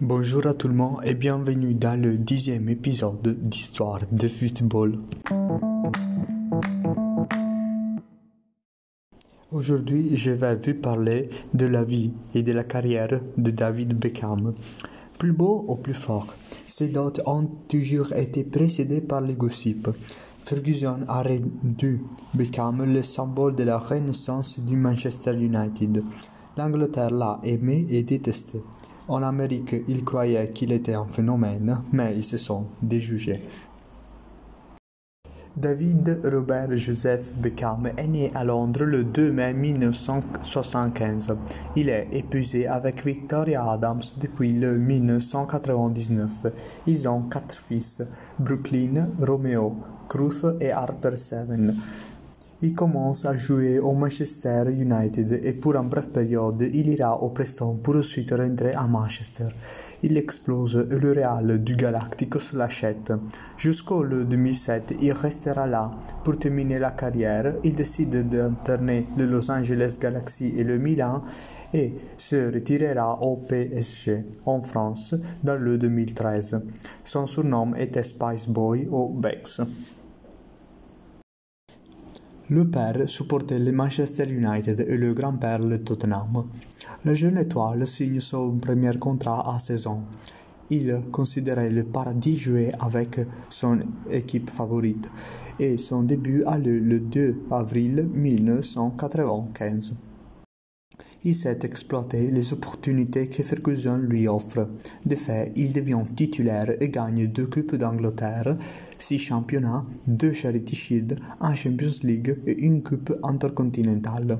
Bonjour à tout le monde et bienvenue dans le dixième épisode d'Histoire de football. Aujourd'hui, je vais vous parler de la vie et de la carrière de David Beckham. Plus beau ou plus fort, ses dates ont toujours été précédées par les gossips. Ferguson a rendu Beckham le symbole de la renaissance du Manchester United. L'Angleterre l'a aimé et détesté. En Amérique, ils croyaient qu'il était un phénomène, mais ils se sont déjugés. David Robert Joseph Beckham est né à Londres le 2 mai 1975. Il est épousé avec Victoria Adams depuis le 1999. Ils ont quatre fils, Brooklyn, Romeo, Cruz et Harper Seven. Il commence à jouer au Manchester United et pour une brève période, il ira au Preston pour ensuite rentrer à Manchester. Il explose le Real du Galacticos l'achète. Jusqu'au 2007, il restera là. Pour terminer la carrière, il décide d'interner le Los Angeles Galaxy et le Milan et se retirera au PSG en France dans le 2013. Son surnom était Spice Boy ou Bex. Le père supportait le Manchester United et le grand-père le Tottenham. La jeune étoile signe son premier contrat à 16 ans. Il considérait le paradis jouer avec son équipe favorite et son début a lieu le 2 avril 1995. Il sait exploiter les opportunités que Ferguson lui offre. De fait, il devient titulaire et gagne deux Coupes d'Angleterre, six championnats, deux Charity Shield, un Champions League et une Coupe intercontinentale.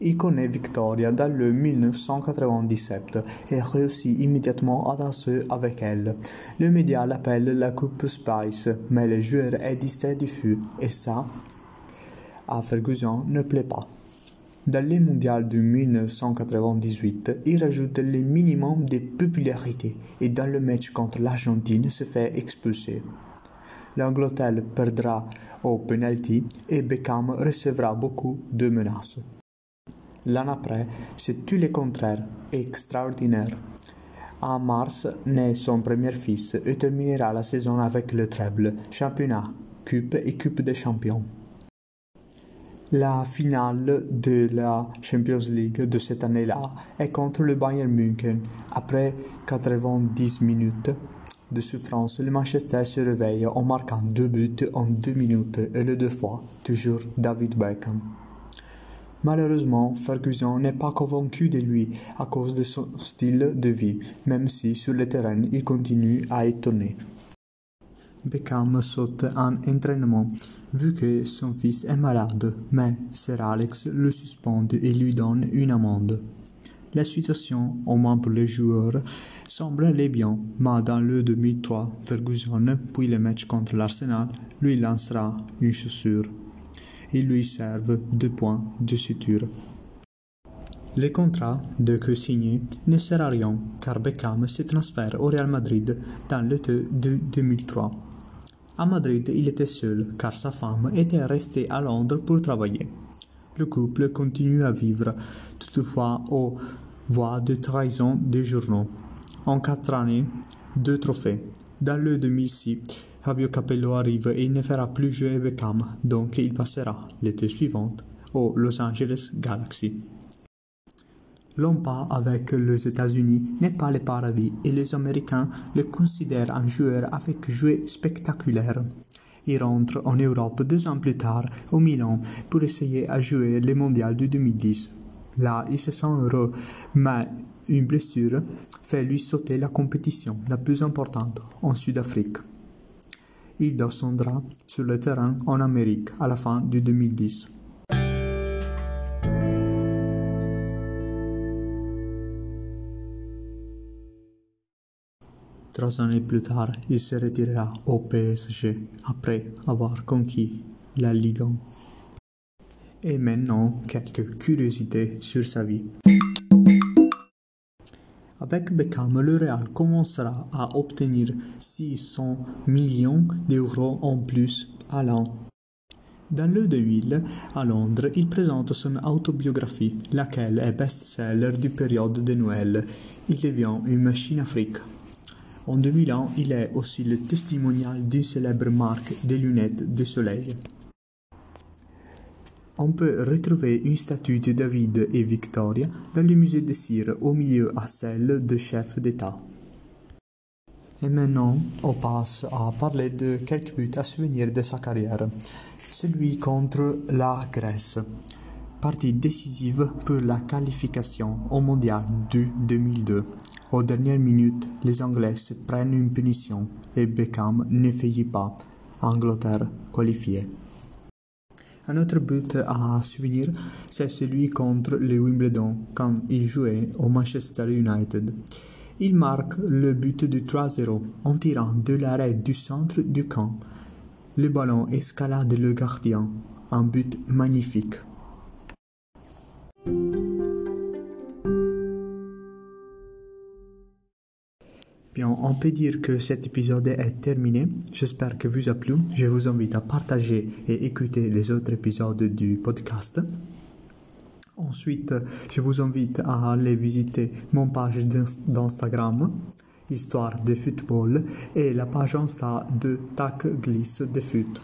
Il connaît Victoria dans le 1997 et réussit immédiatement à danser avec elle. Le média l'appelle la Coupe Spice, mais le joueur est distrait du feu et ça, à Ferguson, ne plaît pas. Dans les mondiales de 1998, il rajoute le minimum de popularité et dans le match contre l'Argentine se fait expulser. L'Angleterre perdra au penalty et Beckham recevra beaucoup de menaces. L'an après, c'est tout le contraire, extraordinaire. En mars naît son premier fils et terminera la saison avec le treble, championnat, coupe et coupe des champions. La finale de la Champions League de cette année-là est contre le Bayern München. Après 90 minutes de souffrance, le Manchester se réveille en marquant deux buts en deux minutes et le deux fois, toujours David Beckham. Malheureusement, Ferguson n'est pas convaincu de lui à cause de son style de vie, même si sur le terrain il continue à étonner. Beckham saute un entraînement vu que son fils est malade, mais Sir Alex le suspend et lui donne une amende. La situation, au moins pour les joueurs, semble aller bien, mais dans le 2003, Ferguson, puis le match contre l'Arsenal, lui lancera une chaussure. Il lui servent deux points de suture. Le contrat de que signé ne sert à rien car Beckham se transfère au Real Madrid dans l'été de 2003. À Madrid, il était seul, car sa femme était restée à Londres pour travailler. Le couple continue à vivre, toutefois aux voix de trahison des journaux. En quatre années, deux trophées. Dans le 2006, Fabio Capello arrive et ne fera plus jouer Beckham, donc il passera l'été suivant au Los Angeles Galaxy. L'empas avec les États-Unis n'est pas le paradis et les Américains le considèrent un joueur avec joué spectaculaire. Il rentre en Europe deux ans plus tard au Milan pour essayer à jouer le mondial de 2010. Là, il se sent heureux, mais une blessure fait lui sauter la compétition la plus importante en Sud-Afrique. Il descendra sur le terrain en Amérique à la fin de 2010. Trois années plus tard, il se retirera au PSG après avoir conquis la Ligue 1. Et maintenant, quelques curiosités sur sa vie. Avec Beckham, le Real commencera à obtenir 600 millions d'euros en plus à l'an. Dans le 2000, à Londres, il présente son autobiographie, laquelle est best-seller du période de Noël. il devient une machine Afrique. En 2001, il est aussi le testimonial d'une célèbre marque de lunettes de soleil. On peut retrouver une statue de David et Victoria dans le musée de Cire au milieu à celle de chef d'État. Et maintenant, on passe à parler de quelques buts à souvenir de sa carrière. Celui contre la Grèce. Partie décisive pour la qualification au mondial du 2002. Aux dernières minutes, les Anglais se prennent une punition et Beckham ne faillit pas. Angleterre qualifiée. Un autre but à souvenir, c'est celui contre le Wimbledon quand il jouait au Manchester United. Il marque le but du 3-0 en tirant de l'arrêt du centre du camp. Le ballon escalade le gardien, un but magnifique. On peut dire que cet épisode est terminé. J'espère que vous a plu. Je vous invite à partager et écouter les autres épisodes du podcast. Ensuite, je vous invite à aller visiter mon page d'Instagram, Histoire de football, et la page Insta de Tac Glisse de foot.